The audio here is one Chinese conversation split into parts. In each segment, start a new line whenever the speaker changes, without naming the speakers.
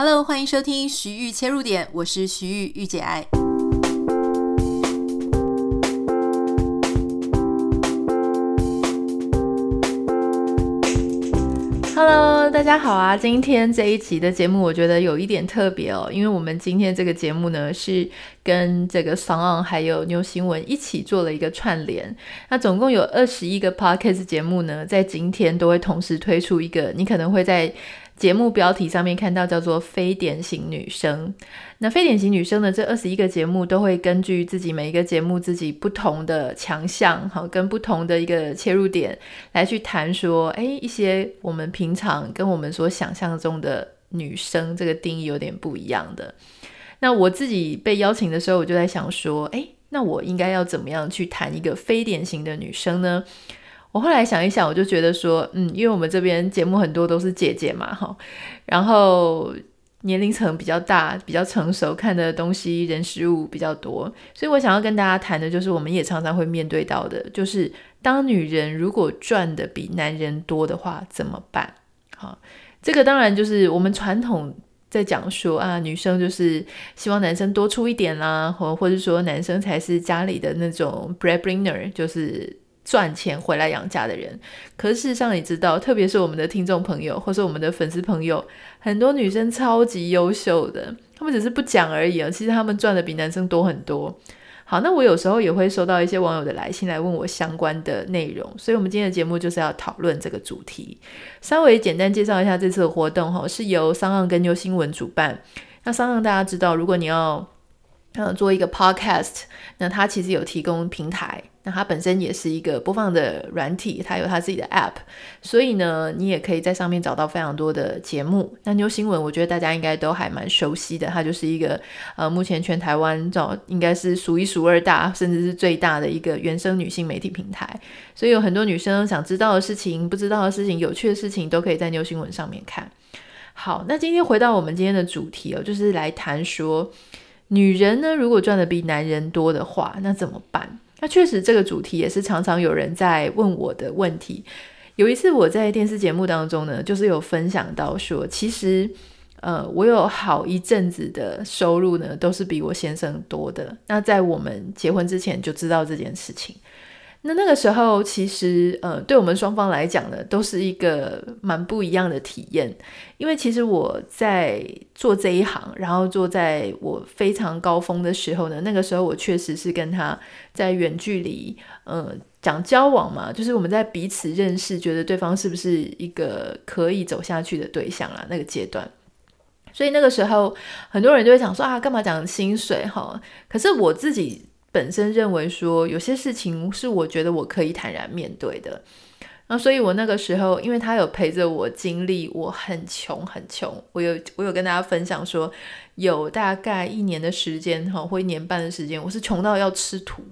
Hello，欢迎收听徐玉切入点，我是徐玉玉姐爱。Hello，大家好啊！今天这一集的节目，我觉得有一点特别哦，因为我们今天这个节目呢，是跟这个 Song On 还有 New 新闻一起做了一个串联。那总共有二十一个 Podcast 节目呢，在今天都会同时推出一个，你可能会在。节目标题上面看到叫做“非典型女生”，那非典型女生的这二十一个节目都会根据自己每一个节目自己不同的强项，好，跟不同的一个切入点来去谈说，哎，一些我们平常跟我们所想象中的女生这个定义有点不一样的。那我自己被邀请的时候，我就在想说，哎，那我应该要怎么样去谈一个非典型的女生呢？我后来想一想，我就觉得说，嗯，因为我们这边节目很多都是姐姐嘛，哈，然后年龄层比较大，比较成熟，看的东西人事物比较多，所以我想要跟大家谈的，就是我们也常常会面对到的，就是当女人如果赚的比男人多的话，怎么办？好，这个当然就是我们传统在讲说啊，女生就是希望男生多出一点啦，或或者说男生才是家里的那种 breadwinner，就是。赚钱回来养家的人，可是事实上你知道，特别是我们的听众朋友，或是我们的粉丝朋友，很多女生超级优秀的，他们只是不讲而已啊。其实他们赚的比男生多很多。好，那我有时候也会收到一些网友的来信来问我相关的内容，所以我们今天的节目就是要讨论这个主题。稍微简单介绍一下这次的活动哈，是由商浪跟 New 新闻主办。那商浪大家知道，如果你要嗯做一个 podcast，那它其实有提供平台。那它本身也是一个播放的软体，它有它自己的 App，所以呢，你也可以在上面找到非常多的节目。那 New 新闻，我觉得大家应该都还蛮熟悉的，它就是一个呃，目前全台湾找应该是数一数二大，甚至是最大的一个原生女性媒体平台。所以有很多女生想知道的事情、不知道的事情、有趣的事情，都可以在 New 新闻上面看。好，那今天回到我们今天的主题哦，就是来谈说，女人呢，如果赚的比男人多的话，那怎么办？那确实，这个主题也是常常有人在问我的问题。有一次我在电视节目当中呢，就是有分享到说，其实，呃，我有好一阵子的收入呢，都是比我先生多的。那在我们结婚之前就知道这件事情。那那个时候，其实呃，对我们双方来讲呢，都是一个蛮不一样的体验。因为其实我在做这一行，然后做在我非常高峰的时候呢，那个时候我确实是跟他在远距离，呃，讲交往嘛，就是我们在彼此认识，觉得对方是不是一个可以走下去的对象啦，那个阶段。所以那个时候，很多人就会讲说啊，干嘛讲薪水哈？可是我自己。本身认为说有些事情是我觉得我可以坦然面对的，那所以我那个时候，因为他有陪着我经历，我很穷很穷，我有我有跟大家分享说，有大概一年的时间哈，或一年半的时间，我是穷到要吃土。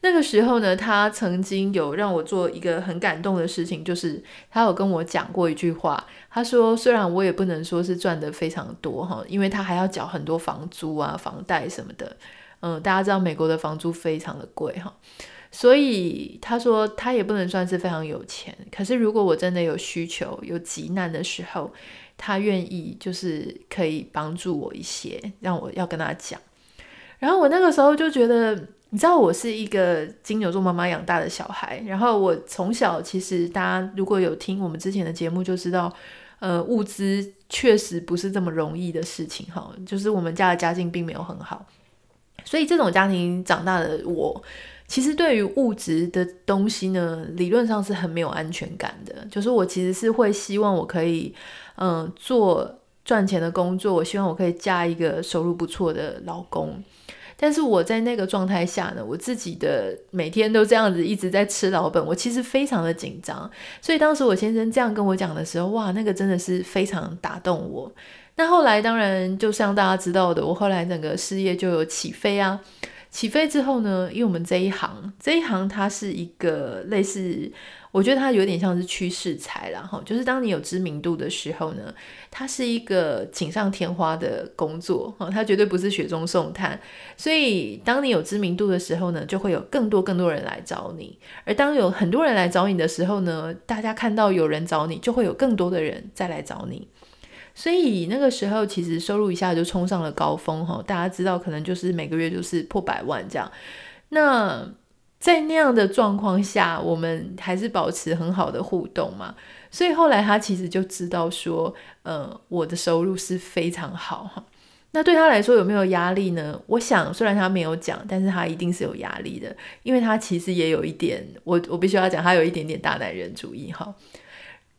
那个时候呢，他曾经有让我做一个很感动的事情，就是他有跟我讲过一句话，他说虽然我也不能说是赚得非常多哈，因为他还要缴很多房租啊、房贷什么的。嗯，大家知道美国的房租非常的贵哈，所以他说他也不能算是非常有钱。可是如果我真的有需求、有急难的时候，他愿意就是可以帮助我一些，让我要跟他讲。然后我那个时候就觉得，你知道我是一个金牛座妈妈养大的小孩，然后我从小其实大家如果有听我们之前的节目就知道，呃，物资确实不是这么容易的事情哈，就是我们家的家境并没有很好。所以这种家庭长大的我，其实对于物质的东西呢，理论上是很没有安全感的。就是我其实是会希望我可以，嗯，做赚钱的工作，我希望我可以嫁一个收入不错的老公。但是我在那个状态下呢，我自己的每天都这样子一直在吃老本，我其实非常的紧张。所以当时我先生这样跟我讲的时候，哇，那个真的是非常打动我。那后来当然就像大家知道的，我后来整个事业就有起飞啊。起飞之后呢，因为我们这一行，这一行它是一个类似，我觉得它有点像是趋势财啦哈。就是当你有知名度的时候呢，它是一个锦上添花的工作哈，它绝对不是雪中送炭。所以当你有知名度的时候呢，就会有更多更多人来找你。而当有很多人来找你的时候呢，大家看到有人找你，就会有更多的人再来找你。所以那个时候其实收入一下就冲上了高峰哈，大家知道可能就是每个月就是破百万这样。那在那样的状况下，我们还是保持很好的互动嘛。所以后来他其实就知道说，呃，我的收入是非常好哈。那对他来说有没有压力呢？我想虽然他没有讲，但是他一定是有压力的，因为他其实也有一点，我我必须要讲，他有一点点大男人主义哈。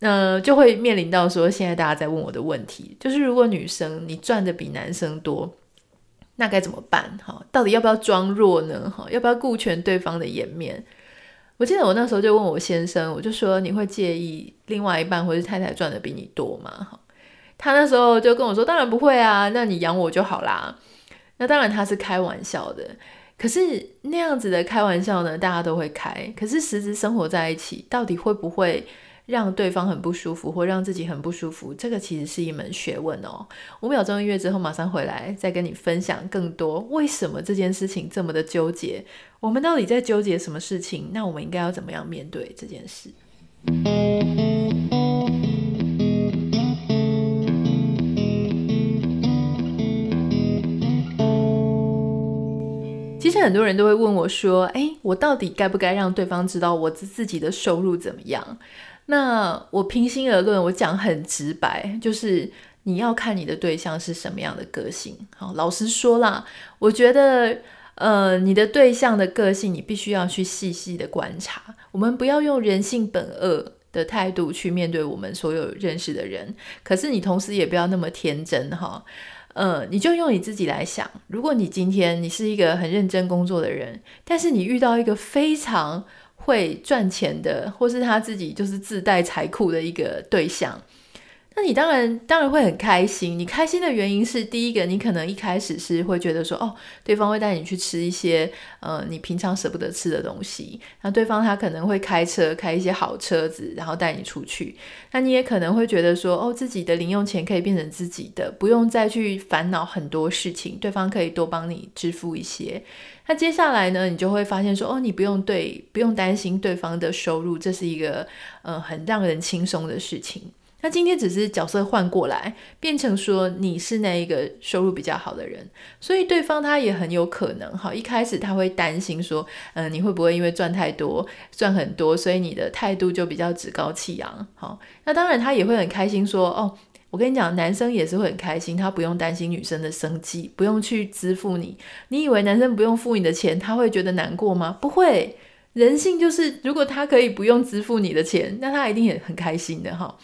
嗯、就会面临到说，现在大家在问我的问题，就是如果女生你赚的比男生多，那该怎么办？哈，到底要不要装弱呢？哈，要不要顾全对方的颜面？我记得我那时候就问我先生，我就说，你会介意另外一半或是太太赚的比你多吗？哈，他那时候就跟我说，当然不会啊，那你养我就好啦。那当然他是开玩笑的，可是那样子的开玩笑呢，大家都会开，可是实质生活在一起，到底会不会？让对方很不舒服，或让自己很不舒服，这个其实是一门学问哦。五秒钟音乐之后，马上回来，再跟你分享更多。为什么这件事情这么的纠结？我们到底在纠结什么事情？那我们应该要怎么样面对这件事？其实很多人都会问我说：“诶，我到底该不该让对方知道我自己的收入怎么样？”那我平心而论，我讲很直白，就是你要看你的对象是什么样的个性。好，老实说啦，我觉得，呃，你的对象的个性，你必须要去细细的观察。我们不要用人性本恶的态度去面对我们所有认识的人，可是你同时也不要那么天真哈。呃，你就用你自己来想，如果你今天你是一个很认真工作的人，但是你遇到一个非常会赚钱的，或是他自己就是自带财库的一个对象，那你当然当然会很开心。你开心的原因是，第一个，你可能一开始是会觉得说，哦，对方会带你去吃一些呃你平常舍不得吃的东西。那对方他可能会开车开一些好车子，然后带你出去。那你也可能会觉得说，哦，自己的零用钱可以变成自己的，不用再去烦恼很多事情，对方可以多帮你支付一些。那接下来呢，你就会发现说，哦，你不用对，不用担心对方的收入，这是一个，呃，很让人轻松的事情。那今天只是角色换过来，变成说你是那一个收入比较好的人，所以对方他也很有可能，哈，一开始他会担心说，嗯、你会不会因为赚太多，赚很多，所以你的态度就比较趾高气扬，好，那当然他也会很开心说，哦。我跟你讲，男生也是会很开心，他不用担心女生的生计，不用去支付你。你以为男生不用付你的钱，他会觉得难过吗？不会，人性就是，如果他可以不用支付你的钱，那他一定也很开心的哈。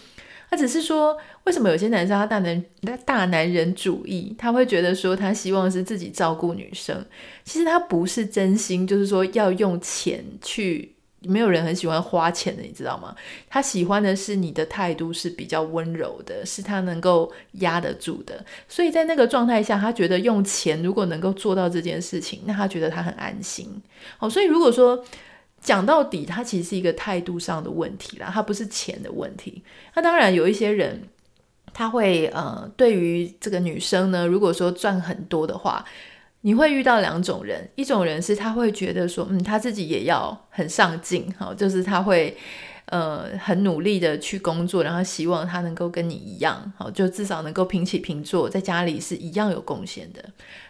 只是说，为什么有些男生他大男大男人主义，他会觉得说他希望是自己照顾女生，其实他不是真心，就是说要用钱去。没有人很喜欢花钱的，你知道吗？他喜欢的是你的态度是比较温柔的，是他能够压得住的。所以在那个状态下，他觉得用钱如果能够做到这件事情，那他觉得他很安心。好，所以如果说讲到底，他其实是一个态度上的问题啦，他不是钱的问题。那当然有一些人，他会呃，对于这个女生呢，如果说赚很多的话。你会遇到两种人，一种人是他会觉得说，嗯，他自己也要很上进，好，就是他会，呃，很努力的去工作，然后希望他能够跟你一样，好，就至少能够平起平坐，在家里是一样有贡献的。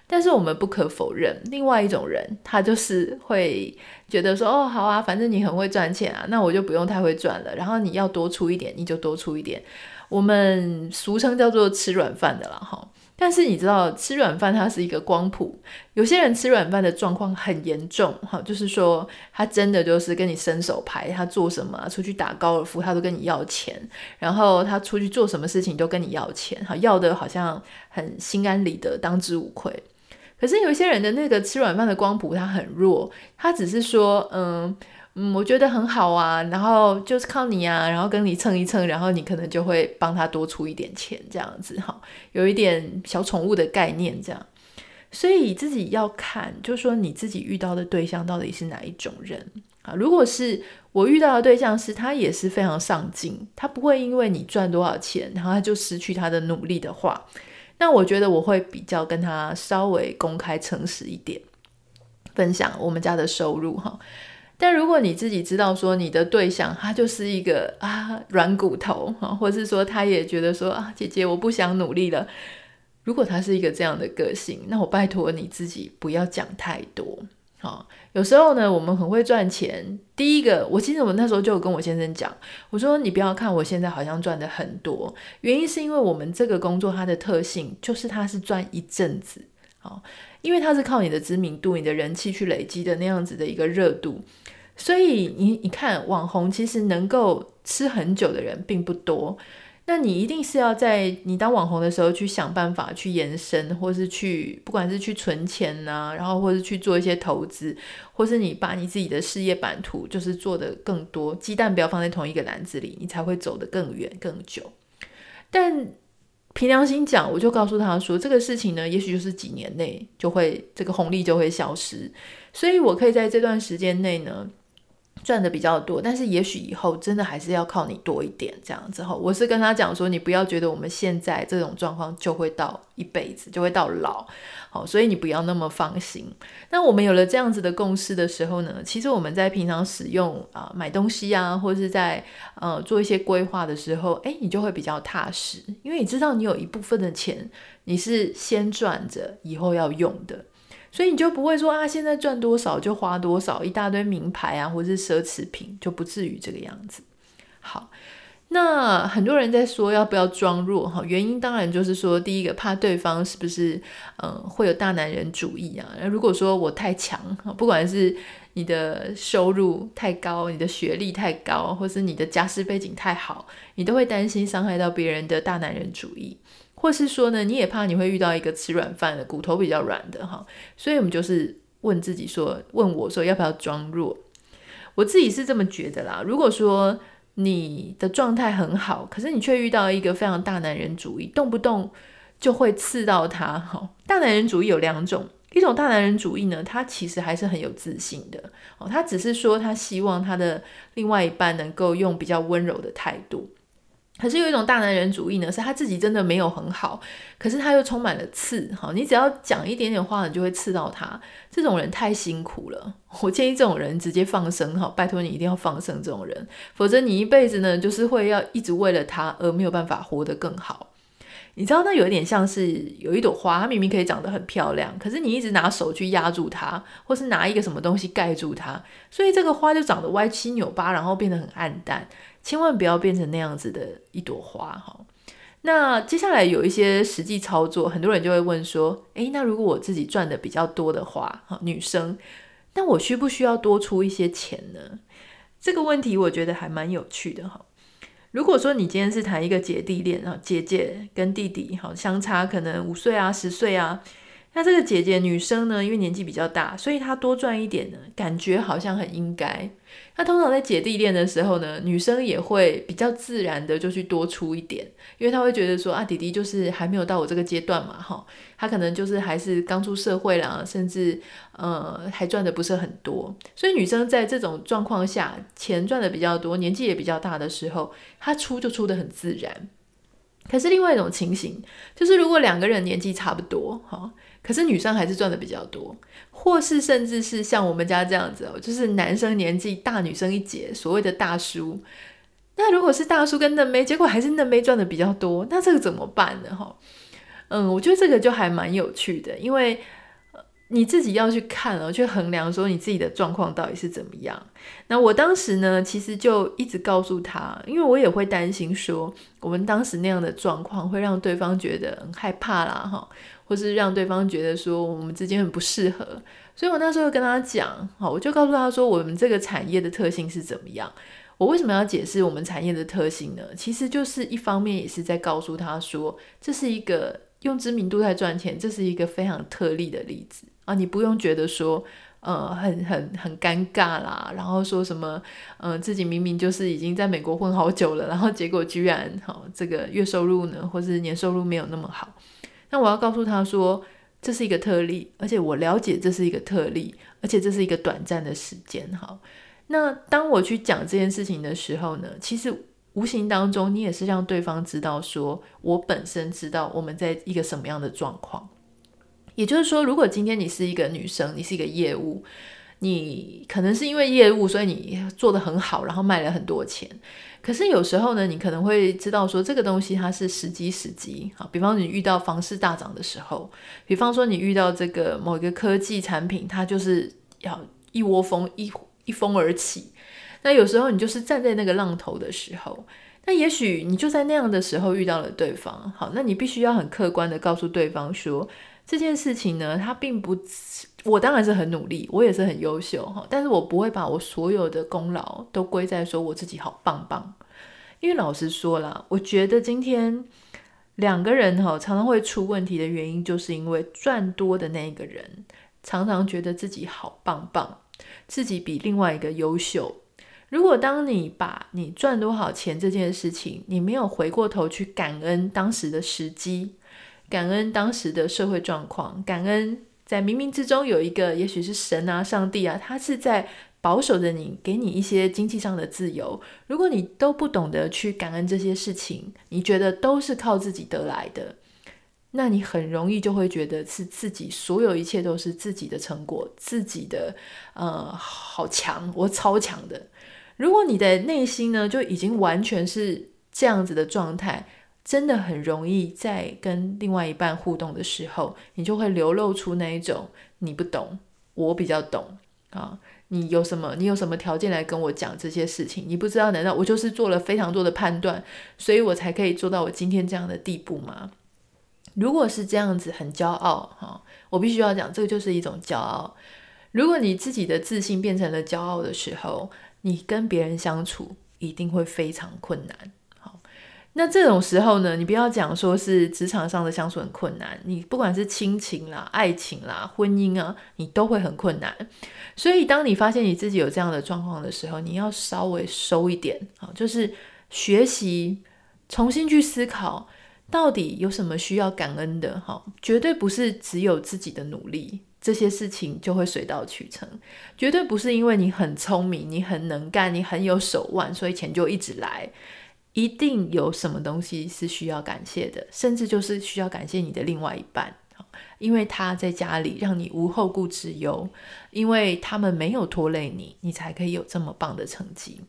但是我们不可否认，另外一种人，他就是会觉得说，哦，好啊，反正你很会赚钱啊，那我就不用太会赚了，然后你要多出一点，你就多出一点。我们俗称叫做吃软饭的啦，哈。但是你知道吃软饭它是一个光谱，有些人吃软饭的状况很严重，哈，就是说他真的就是跟你伸手牌，他做什么出去打高尔夫他都跟你要钱，然后他出去做什么事情都跟你要钱，哈，要的好像很心安理得，当之无愧。可是有一些人的那个吃软饭的光谱他很弱，他只是说，嗯。嗯，我觉得很好啊，然后就是靠你啊，然后跟你蹭一蹭，然后你可能就会帮他多出一点钱，这样子哈，有一点小宠物的概念这样，所以自己要看，就说你自己遇到的对象到底是哪一种人啊？如果是我遇到的对象是他也是非常上进，他不会因为你赚多少钱，然后他就失去他的努力的话，那我觉得我会比较跟他稍微公开诚实一点，分享我们家的收入哈。但如果你自己知道说你的对象他就是一个啊软骨头啊，或是说他也觉得说啊姐姐我不想努力了，如果他是一个这样的个性，那我拜托你自己不要讲太多。好，有时候呢我们很会赚钱。第一个，我记得我那时候就有跟我先生讲，我说你不要看我现在好像赚的很多，原因是因为我们这个工作它的特性就是它是赚一阵子。好，因为它是靠你的知名度、你的人气去累积的那样子的一个热度。所以你你看，网红其实能够吃很久的人并不多。那你一定是要在你当网红的时候去想办法去延伸，或是去不管是去存钱啊，然后或是去做一些投资，或是你把你自己的事业版图就是做得更多，鸡蛋不要放在同一个篮子里，你才会走得更远更久。但凭良心讲，我就告诉他说，这个事情呢，也许就是几年内就会这个红利就会消失，所以我可以在这段时间内呢。赚的比较多，但是也许以后真的还是要靠你多一点这样子哈。我是跟他讲说，你不要觉得我们现在这种状况就会到一辈子，就会到老，好，所以你不要那么放心。那我们有了这样子的共识的时候呢，其实我们在平常使用啊、买东西啊，或者是在呃做一些规划的时候，诶，你就会比较踏实，因为你知道你有一部分的钱你是先赚着，以后要用的。所以你就不会说啊，现在赚多少就花多少，一大堆名牌啊，或者是奢侈品，就不至于这个样子。好，那很多人在说要不要装弱哈，原因当然就是说，第一个怕对方是不是嗯会有大男人主义啊？如果说我太强，不管是你的收入太高，你的学历太高，或是你的家世背景太好，你都会担心伤害到别人的大男人主义。或是说呢，你也怕你会遇到一个吃软饭的，骨头比较软的哈，所以我们就是问自己说，问我说要不要装弱？我自己是这么觉得啦。如果说你的状态很好，可是你却遇到一个非常大男人主义，动不动就会刺到他哈。大男人主义有两种，一种大男人主义呢，他其实还是很有自信的哦，他只是说他希望他的另外一半能够用比较温柔的态度。可是有一种大男人主义呢，是他自己真的没有很好，可是他又充满了刺。好，你只要讲一点点话，你就会刺到他。这种人太辛苦了，我建议这种人直接放生。好，拜托你一定要放生这种人，否则你一辈子呢，就是会要一直为了他而没有办法活得更好。你知道，那有一点像是有一朵花，它明明可以长得很漂亮，可是你一直拿手去压住它，或是拿一个什么东西盖住它，所以这个花就长得歪七扭八，然后变得很暗淡。千万不要变成那样子的一朵花哈。那接下来有一些实际操作，很多人就会问说：诶，那如果我自己赚的比较多的话，哈，女生，那我需不需要多出一些钱呢？这个问题我觉得还蛮有趣的哈。如果说你今天是谈一个姐弟恋啊，姐姐跟弟弟哈，相差可能五岁啊、十岁啊。那这个姐姐女生呢，因为年纪比较大，所以她多赚一点呢，感觉好像很应该。那通常在姐弟恋的时候呢，女生也会比较自然的就去多出一点，因为她会觉得说啊，弟弟就是还没有到我这个阶段嘛，哈，他可能就是还是刚出社会啦，甚至呃还赚的不是很多，所以女生在这种状况下，钱赚的比较多，年纪也比较大的时候，她出就出得很自然。可是另外一种情形，就是如果两个人年纪差不多，哈。可是女生还是赚的比较多，或是甚至是像我们家这样子哦，就是男生年纪大女生一截，所谓的大叔。那如果是大叔跟嫩妹，结果还是嫩妹赚的比较多，那这个怎么办呢？哈，嗯，我觉得这个就还蛮有趣的，因为。你自己要去看哦，去衡量说你自己的状况到底是怎么样。那我当时呢，其实就一直告诉他，因为我也会担心说，我们当时那样的状况会让对方觉得很害怕啦，哈，或是让对方觉得说我们之间很不适合。所以我那时候跟他讲，好，我就告诉他说，我们这个产业的特性是怎么样。我为什么要解释我们产业的特性呢？其实就是一方面也是在告诉他说，这是一个用知名度在赚钱，这是一个非常特例的例子。啊，你不用觉得说，呃，很很很尴尬啦，然后说什么，呃，自己明明就是已经在美国混好久了，然后结果居然，好，这个月收入呢，或是年收入没有那么好。那我要告诉他说，这是一个特例，而且我了解这是一个特例，而且这是一个短暂的时间。哈，那当我去讲这件事情的时候呢，其实无形当中你也是让对方知道，说我本身知道我们在一个什么样的状况。也就是说，如果今天你是一个女生，你是一个业务，你可能是因为业务，所以你做得很好，然后卖了很多钱。可是有时候呢，你可能会知道说这个东西它是时机时机。好，比方你遇到房市大涨的时候，比方说你遇到这个某一个科技产品，它就是要一窝蜂一一蜂而起。那有时候你就是站在那个浪头的时候，那也许你就在那样的时候遇到了对方。好，那你必须要很客观的告诉对方说，这件事情呢，它并不。我当然是很努力，我也是很优秀哈，但是我不会把我所有的功劳都归在说我自己好棒棒，因为老实说啦，我觉得今天两个人哈常常会出问题的原因，就是因为赚多的那个人常常觉得自己好棒棒，自己比另外一个优秀。如果当你把你赚多少钱这件事情，你没有回过头去感恩当时的时机，感恩当时的社会状况，感恩。在冥冥之中有一个，也许是神啊、上帝啊，他是在保守着你，给你一些经济上的自由。如果你都不懂得去感恩这些事情，你觉得都是靠自己得来的，那你很容易就会觉得是自己所有一切都是自己的成果，自己的呃好强，我超强的。如果你的内心呢就已经完全是这样子的状态。真的很容易在跟另外一半互动的时候，你就会流露出那一种你不懂，我比较懂啊。你有什么？你有什么条件来跟我讲这些事情？你不知道？难道我就是做了非常多的判断，所以我才可以做到我今天这样的地步吗？如果是这样子，很骄傲哈，我必须要讲，这个就是一种骄傲。如果你自己的自信变成了骄傲的时候，你跟别人相处一定会非常困难。那这种时候呢，你不要讲说是职场上的相处很困难，你不管是亲情啦、爱情啦、婚姻啊，你都会很困难。所以，当你发现你自己有这样的状况的时候，你要稍微收一点啊，就是学习重新去思考，到底有什么需要感恩的哈，绝对不是只有自己的努力，这些事情就会水到渠成，绝对不是因为你很聪明、你很能干、你很有手腕，所以钱就一直来。一定有什么东西是需要感谢的，甚至就是需要感谢你的另外一半，因为他在家里让你无后顾之忧，因为他们没有拖累你，你才可以有这么棒的成绩。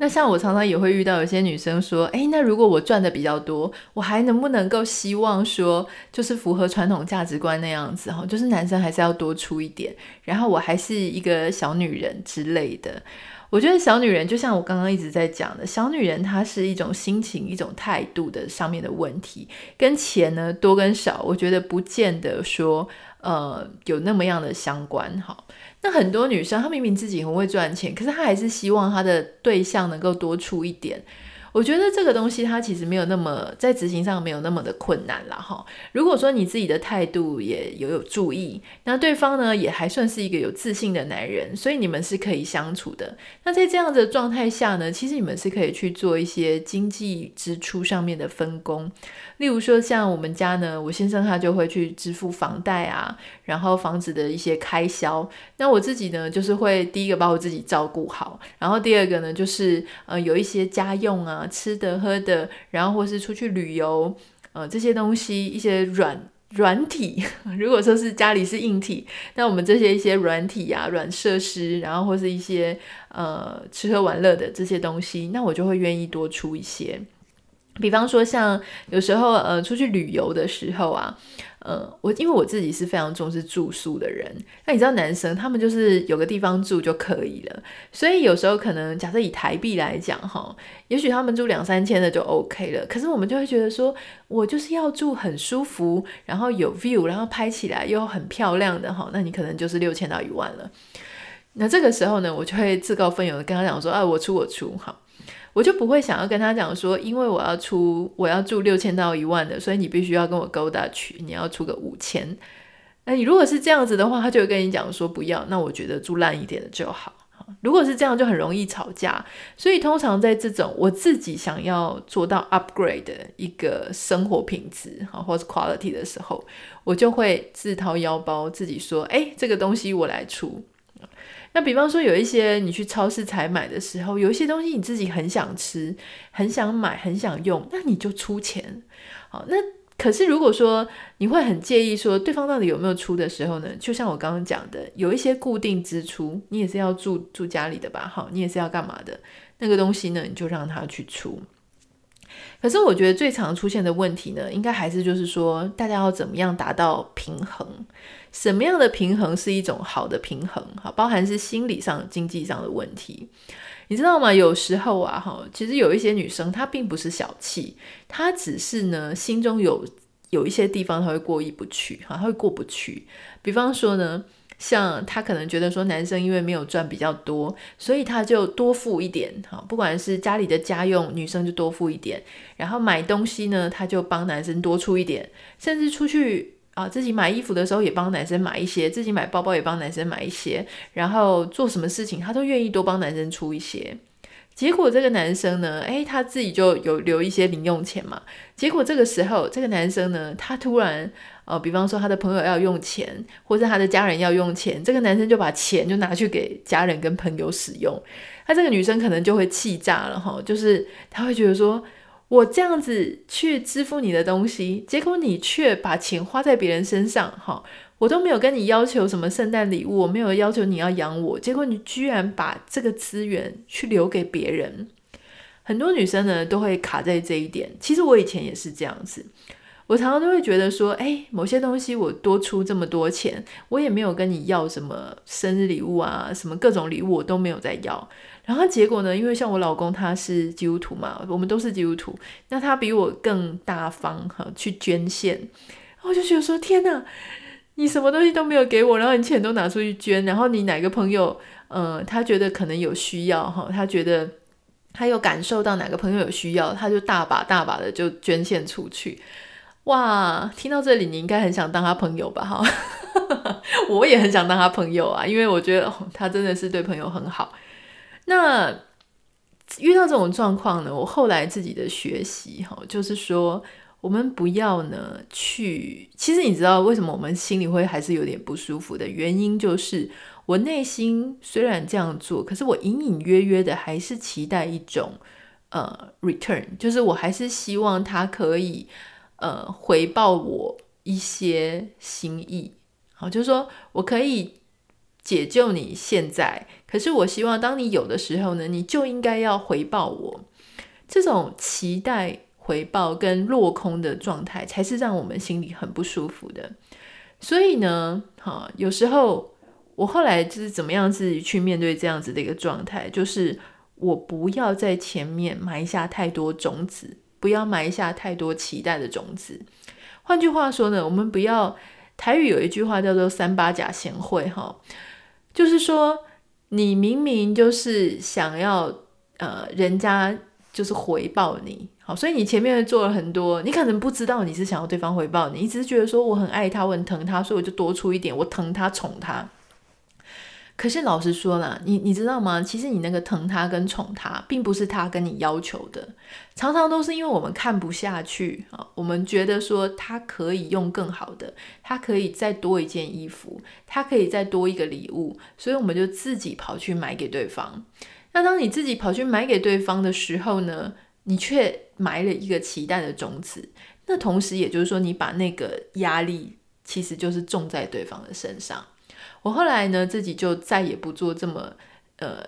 那像我常常也会遇到有些女生说，诶，那如果我赚的比较多，我还能不能够希望说，就是符合传统价值观那样子哈，就是男生还是要多出一点，然后我还是一个小女人之类的。我觉得小女人就像我刚刚一直在讲的，小女人她是一种心情、一种态度的上面的问题，跟钱呢多跟少，我觉得不见得说呃有那么样的相关哈。那很多女生，她明明自己很会赚钱，可是她还是希望她的对象能够多出一点。我觉得这个东西它其实没有那么在执行上没有那么的困难了哈。如果说你自己的态度也有有注意，那对方呢也还算是一个有自信的男人，所以你们是可以相处的。那在这样的状态下呢，其实你们是可以去做一些经济支出上面的分工。例如说像我们家呢，我先生他就会去支付房贷啊，然后房子的一些开销。那我自己呢，就是会第一个把我自己照顾好，然后第二个呢，就是呃有一些家用啊。吃的喝的，然后或是出去旅游，呃，这些东西一些软软体，如果说是家里是硬体，那我们这些一些软体啊、软设施，然后或是一些呃吃喝玩乐的这些东西，那我就会愿意多出一些。比方说，像有时候呃出去旅游的时候啊。呃，我因为我自己是非常重视住宿的人，那你知道男生他们就是有个地方住就可以了，所以有时候可能假设以台币来讲哈，也许他们住两三千的就 OK 了，可是我们就会觉得说，我就是要住很舒服，然后有 view，然后拍起来又很漂亮的哈，那你可能就是六千到一万了。那这个时候呢，我就会自告奋勇的跟他讲说，啊，我出我出哈。我就不会想要跟他讲说，因为我要出，我要住六千到一万的，所以你必须要跟我勾搭去你要出个五千。那你如果是这样子的话，他就会跟你讲说不要。那我觉得住烂一点的就好。如果是这样，就很容易吵架。所以通常在这种我自己想要做到 upgrade 的一个生活品质哈，或是 quality 的时候，我就会自掏腰包自己说，哎，这个东西我来出。那比方说，有一些你去超市采买的时候，有一些东西你自己很想吃、很想买、很想用，那你就出钱。好，那可是如果说你会很介意说对方到底有没有出的时候呢？就像我刚刚讲的，有一些固定支出，你也是要住住家里的吧？好，你也是要干嘛的？那个东西呢，你就让他去出。可是我觉得最常出现的问题呢，应该还是就是说，大家要怎么样达到平衡？什么样的平衡是一种好的平衡？哈，包含是心理上、经济上的问题，你知道吗？有时候啊，哈，其实有一些女生她并不是小气，她只是呢心中有有一些地方她会过意不去，哈，她会过不去。比方说呢。像他可能觉得说，男生因为没有赚比较多，所以他就多付一点，哈，不管是家里的家用，女生就多付一点，然后买东西呢，他就帮男生多出一点，甚至出去啊，自己买衣服的时候也帮男生买一些，自己买包包也帮男生买一些，然后做什么事情他都愿意多帮男生出一些。结果这个男生呢，诶，他自己就有留一些零用钱嘛。结果这个时候，这个男生呢，他突然，呃，比方说他的朋友要用钱，或者他的家人要用钱，这个男生就把钱就拿去给家人跟朋友使用。那这个女生可能就会气炸了哈，就是他会觉得说，我这样子去支付你的东西，结果你却把钱花在别人身上，哈。我都没有跟你要求什么圣诞礼物，我没有要求你要养我，结果你居然把这个资源去留给别人。很多女生呢都会卡在这一点。其实我以前也是这样子，我常常都会觉得说，哎，某些东西我多出这么多钱，我也没有跟你要什么生日礼物啊，什么各种礼物我都没有在要。然后结果呢，因为像我老公他是基督徒嘛，我们都是基督徒，那他比我更大方哈，去捐献，我就觉得说，天哪！你什么东西都没有给我，然后你钱都拿出去捐，然后你哪个朋友，呃，他觉得可能有需要哈，他觉得他有感受到哪个朋友有需要，他就大把大把的就捐献出去。哇，听到这里你应该很想当他朋友吧？哈，我也很想当他朋友啊，因为我觉得，他真的是对朋友很好。那遇到这种状况呢，我后来自己的学习哈，就是说。我们不要呢去，其实你知道为什么我们心里会还是有点不舒服的原因，就是我内心虽然这样做，可是我隐隐约约的还是期待一种呃 return，就是我还是希望他可以呃回报我一些心意。好，就是说我可以解救你现在，可是我希望当你有的时候呢，你就应该要回报我这种期待。回报跟落空的状态，才是让我们心里很不舒服的。所以呢，哈，有时候我后来就是怎么样自己去面对这样子的一个状态，就是我不要在前面埋下太多种子，不要埋下太多期待的种子。换句话说呢，我们不要，台语有一句话叫做“三八假贤惠”哈，就是说你明明就是想要呃人家就是回报你。好，所以你前面做了很多，你可能不知道你是想要对方回报你，你只是觉得说我很爱他，我很疼他，所以我就多出一点，我疼他宠他。可是老实说啦，你你知道吗？其实你那个疼他跟宠他，并不是他跟你要求的，常常都是因为我们看不下去啊，我们觉得说他可以用更好的，他可以再多一件衣服，他可以再多一个礼物，所以我们就自己跑去买给对方。那当你自己跑去买给对方的时候呢，你却埋了一个期待的种子，那同时也就是说，你把那个压力其实就是种在对方的身上。我后来呢，自己就再也不做这么呃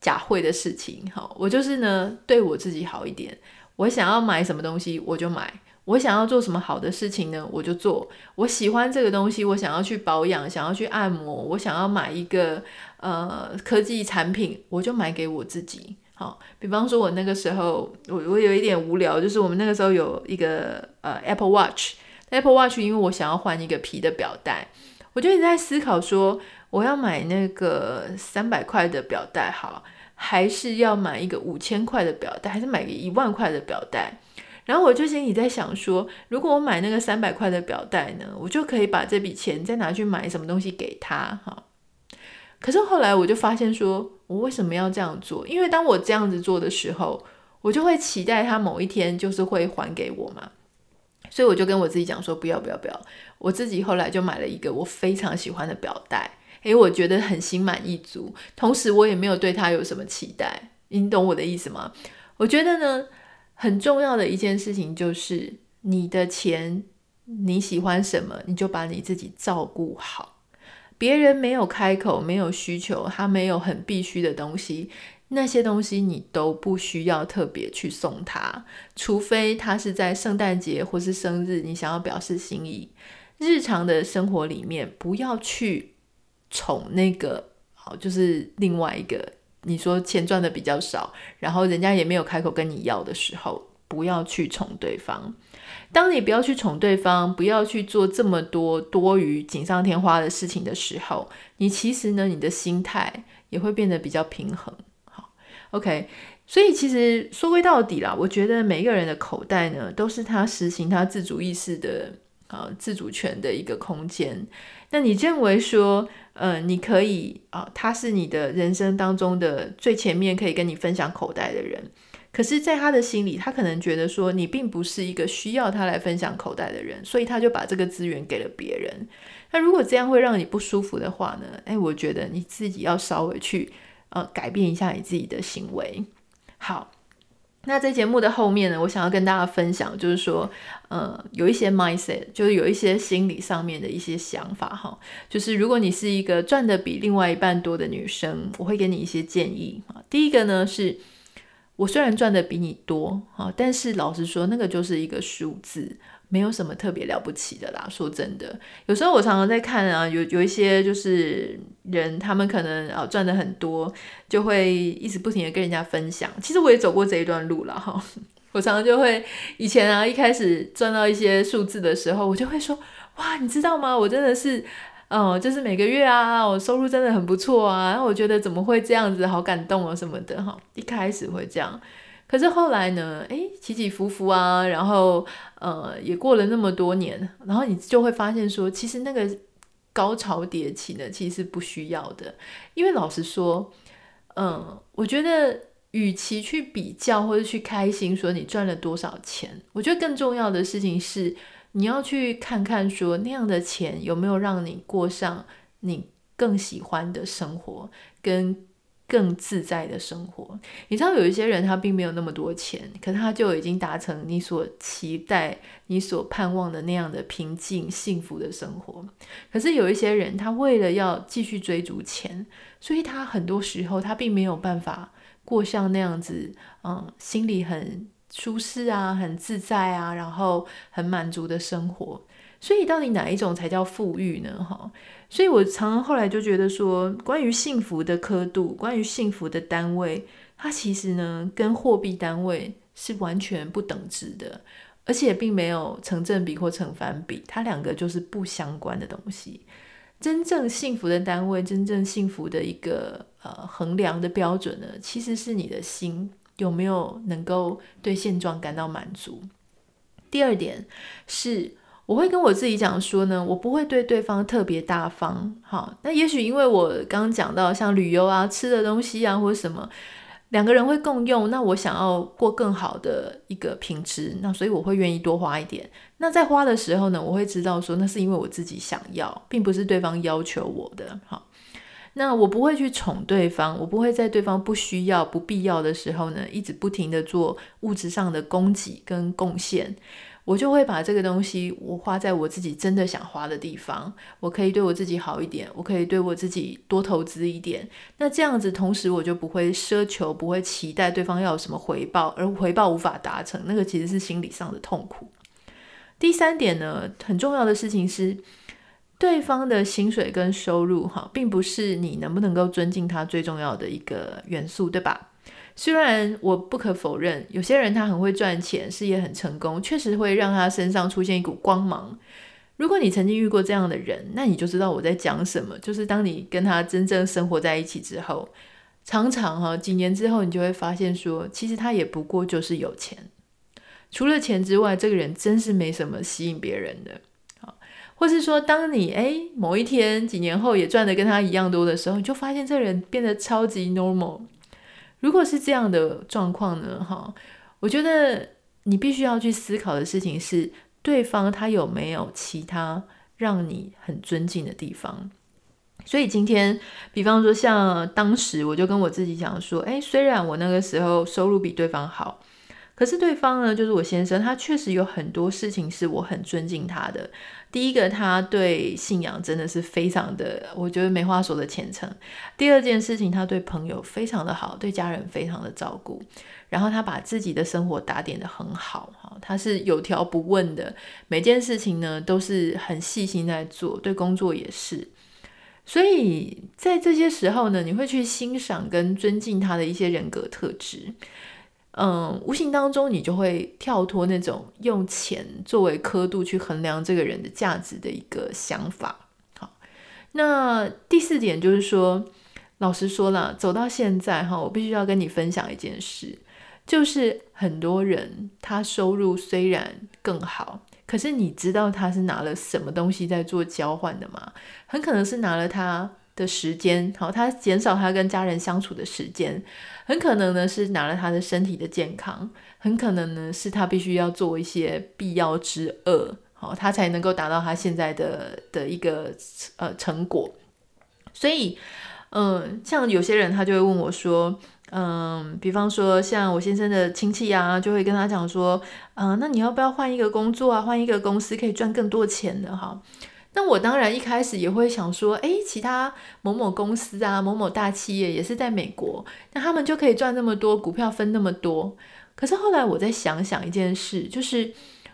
假会的事情。好，我就是呢对我自己好一点。我想要买什么东西，我就买；我想要做什么好的事情呢，我就做。我喜欢这个东西，我想要去保养，想要去按摩，我想要买一个呃科技产品，我就买给我自己。好，比方说，我那个时候，我我有一点无聊，就是我们那个时候有一个呃 Apple Watch，Apple Watch，因为我想要换一个皮的表带，我就一直在思考说，我要买那个三百块的表带好，还是要买一个五千块的表带，还是买个一万块的表带？然后我就心里在想说，如果我买那个三百块的表带呢，我就可以把这笔钱再拿去买什么东西给他，哈。可是后来我就发现说，我为什么要这样做？因为当我这样子做的时候，我就会期待他某一天就是会还给我嘛。所以我就跟我自己讲说，不要不要不要。我自己后来就买了一个我非常喜欢的表带。诶，我觉得很心满意足，同时我也没有对他有什么期待。你懂我的意思吗？我觉得呢，很重要的一件事情就是你的钱，你喜欢什么，你就把你自己照顾好。别人没有开口，没有需求，他没有很必须的东西，那些东西你都不需要特别去送他，除非他是在圣诞节或是生日，你想要表示心意。日常的生活里面，不要去宠那个，好，就是另外一个。你说钱赚的比较少，然后人家也没有开口跟你要的时候，不要去宠对方。当你不要去宠对方，不要去做这么多多余锦上添花的事情的时候，你其实呢，你的心态也会变得比较平衡。好，OK。所以其实说归到底啦，我觉得每一个人的口袋呢，都是他实行他自主意识的啊自主权的一个空间。那你认为说，呃，你可以啊、他是你的人生当中的最前面可以跟你分享口袋的人，可是，在他的心里，他可能觉得说你并不是一个需要他来分享口袋的人，所以他就把这个资源给了别人。那如果这样会让你不舒服的话呢？诶，我觉得你自己要稍微去呃改变一下你自己的行为。好。那在节目的后面呢，我想要跟大家分享，就是说，呃，有一些 mindset，就是有一些心理上面的一些想法哈。就是如果你是一个赚的比另外一半多的女生，我会给你一些建议啊。第一个呢是，我虽然赚的比你多啊，但是老实说，那个就是一个数字。没有什么特别了不起的啦，说真的，有时候我常常在看啊，有有一些就是人，他们可能啊赚的很多，就会一直不停的跟人家分享。其实我也走过这一段路了哈，我常常就会以前啊一开始赚到一些数字的时候，我就会说哇，你知道吗？我真的是，嗯，就是每个月啊，我收入真的很不错啊，然后我觉得怎么会这样子，好感动啊什么的哈，一开始会这样。可是后来呢？诶，起起伏伏啊，然后呃，也过了那么多年，然后你就会发现说，其实那个高潮迭起呢，其实是不需要的。因为老实说，嗯，我觉得与其去比较或者去开心说你赚了多少钱，我觉得更重要的事情是你要去看看说那样的钱有没有让你过上你更喜欢的生活跟。更自在的生活，你知道有一些人他并没有那么多钱，可他就已经达成你所期待、你所盼望的那样的平静、幸福的生活。可是有一些人，他为了要继续追逐钱，所以他很多时候他并没有办法过像那样子，嗯，心里很舒适啊、很自在啊，然后很满足的生活。所以到底哪一种才叫富裕呢？哈，所以我常常后来就觉得说，关于幸福的刻度，关于幸福的单位，它其实呢跟货币单位是完全不等值的，而且并没有成正比或成反比，它两个就是不相关的东西。真正幸福的单位，真正幸福的一个呃衡量的标准呢，其实是你的心有没有能够对现状感到满足。第二点是。我会跟我自己讲说呢，我不会对对方特别大方，好，那也许因为我刚刚讲到像旅游啊、吃的东西啊或者什么，两个人会共用，那我想要过更好的一个品质，那所以我会愿意多花一点。那在花的时候呢，我会知道说那是因为我自己想要，并不是对方要求我的，好，那我不会去宠对方，我不会在对方不需要、不必要的时候呢，一直不停地做物质上的供给跟贡献。我就会把这个东西，我花在我自己真的想花的地方。我可以对我自己好一点，我可以对我自己多投资一点。那这样子，同时我就不会奢求，不会期待对方要有什么回报，而回报无法达成，那个其实是心理上的痛苦。第三点呢，很重要的事情是，对方的薪水跟收入，哈，并不是你能不能够尊敬他最重要的一个元素，对吧？虽然我不可否认，有些人他很会赚钱，事业很成功，确实会让他身上出现一股光芒。如果你曾经遇过这样的人，那你就知道我在讲什么。就是当你跟他真正生活在一起之后，常常哈几年之后，你就会发现说，其实他也不过就是有钱。除了钱之外，这个人真是没什么吸引别人的。好，或是说，当你诶某一天几年后也赚得跟他一样多的时候，你就发现这人变得超级 normal。如果是这样的状况呢？哈，我觉得你必须要去思考的事情是，对方他有没有其他让你很尊敬的地方？所以今天，比方说像当时，我就跟我自己讲说，诶，虽然我那个时候收入比对方好，可是对方呢，就是我先生，他确实有很多事情是我很尊敬他的。第一个，他对信仰真的是非常的，我觉得没话说的虔诚。第二件事情，他对朋友非常的好，对家人非常的照顾。然后他把自己的生活打点得很好，哈，他是有条不紊的，每件事情呢都是很细心在做，对工作也是。所以在这些时候呢，你会去欣赏跟尊敬他的一些人格特质。嗯，无形当中你就会跳脱那种用钱作为刻度去衡量这个人的价值的一个想法。好，那第四点就是说，老实说了，走到现在哈，我必须要跟你分享一件事，就是很多人他收入虽然更好，可是你知道他是拿了什么东西在做交换的吗？很可能是拿了他的时间，好，他减少他跟家人相处的时间，很可能呢是拿了他的身体的健康，很可能呢是他必须要做一些必要之恶，好，他才能够达到他现在的的一个呃成果。所以，嗯，像有些人他就会问我说，嗯，比方说像我先生的亲戚啊，就会跟他讲说，嗯，那你要不要换一个工作啊，换一个公司可以赚更多钱的哈？那我当然一开始也会想说，诶，其他某某公司啊，某某大企业也是在美国，那他们就可以赚那么多，股票分那么多。可是后来我再想想一件事，就是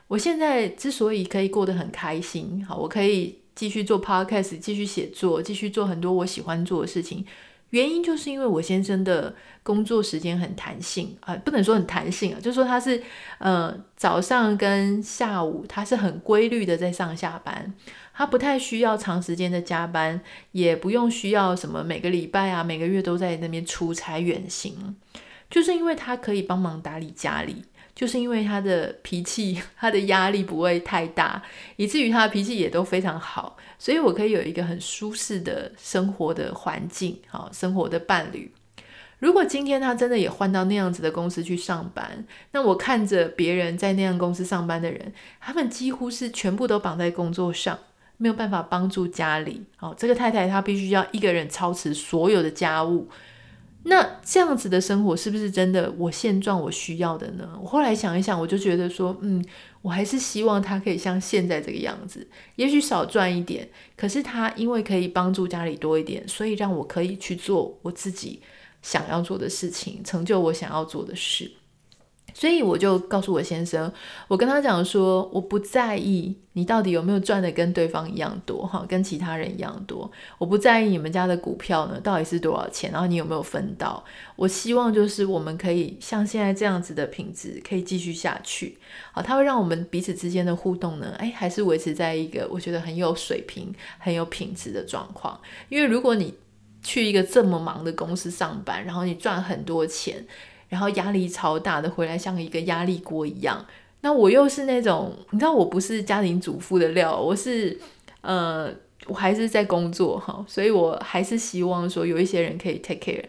我现在之所以可以过得很开心，好，我可以继续做 podcast，继续写作，继续做很多我喜欢做的事情。原因就是因为我先生的工作时间很弹性啊，不能说很弹性啊，就是说他是呃早上跟下午他是很规律的在上下班，他不太需要长时间的加班，也不用需要什么每个礼拜啊每个月都在那边出差远行，就是因为他可以帮忙打理家里。就是因为他的脾气，他的压力不会太大，以至于他的脾气也都非常好，所以我可以有一个很舒适的生活的环境，好，生活的伴侣。如果今天他真的也换到那样子的公司去上班，那我看着别人在那样公司上班的人，他们几乎是全部都绑在工作上，没有办法帮助家里。好，这个太太她必须要一个人操持所有的家务。那这样子的生活是不是真的我现状我需要的呢？我后来想一想，我就觉得说，嗯，我还是希望他可以像现在这个样子，也许少赚一点，可是他因为可以帮助家里多一点，所以让我可以去做我自己想要做的事情，成就我想要做的事。所以我就告诉我先生，我跟他讲说，我不在意你到底有没有赚的跟对方一样多，哈，跟其他人一样多。我不在意你们家的股票呢到底是多少钱，然后你有没有分到。我希望就是我们可以像现在这样子的品质可以继续下去。好，它会让我们彼此之间的互动呢，哎，还是维持在一个我觉得很有水平、很有品质的状况。因为如果你去一个这么忙的公司上班，然后你赚很多钱。然后压力超大的，回来像一个压力锅一样。那我又是那种，你知道，我不是家庭主妇的料，我是，呃，我还是在工作哈，所以我还是希望说有一些人可以 take care。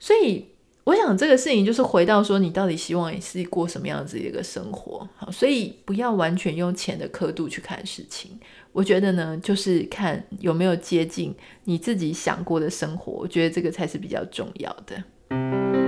所以我想这个事情就是回到说，你到底希望你是过什么样子的一个生活？好，所以不要完全用钱的刻度去看事情。我觉得呢，就是看有没有接近你自己想过的生活，我觉得这个才是比较重要的。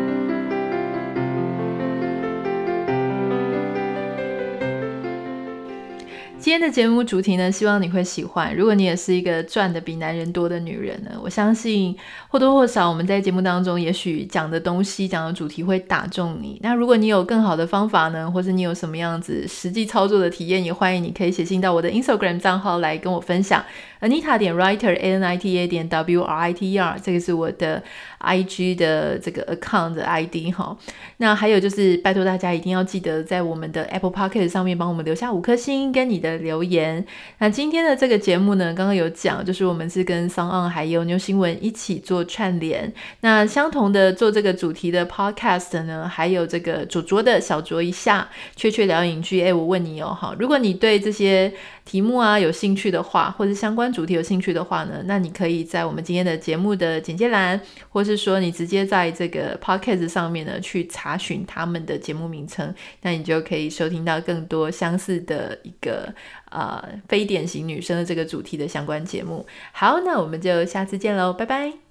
今天的节目主题呢，希望你会喜欢。如果你也是一个赚的比男人多的女人呢，我相信或多或少我们在节目当中，也许讲的东西、讲的主题会打中你。那如果你有更好的方法呢，或者你有什么样子实际操作的体验，也欢迎你可以写信到我的 Instagram 账号来跟我分享。Anita 点 Writer A N I T A 点 W R I T E R，这个是我的 IG 的这个 account 的 ID 哈。那还有就是拜托大家一定要记得在我们的 Apple Podcast 上面帮我们留下五颗星跟你的留言。那今天的这个节目呢，刚刚有讲，就是我们是跟 s o n On 还有 New 新闻一起做串联。那相同的做这个主题的 Podcast 呢，还有这个主桌的小酌一下，雀雀聊影剧。哎，我问你哦，哈，如果你对这些题目啊有兴趣的话，或者相关主题有兴趣的话呢，那你可以在我们今天的节目的简介栏，或是说你直接在这个 Podcast 上面呢去查询他们的节目名称，那你就可以收听到更多相似的一个呃非典型女生的这个主题的相关节目。好，那我们就下次见喽，拜拜。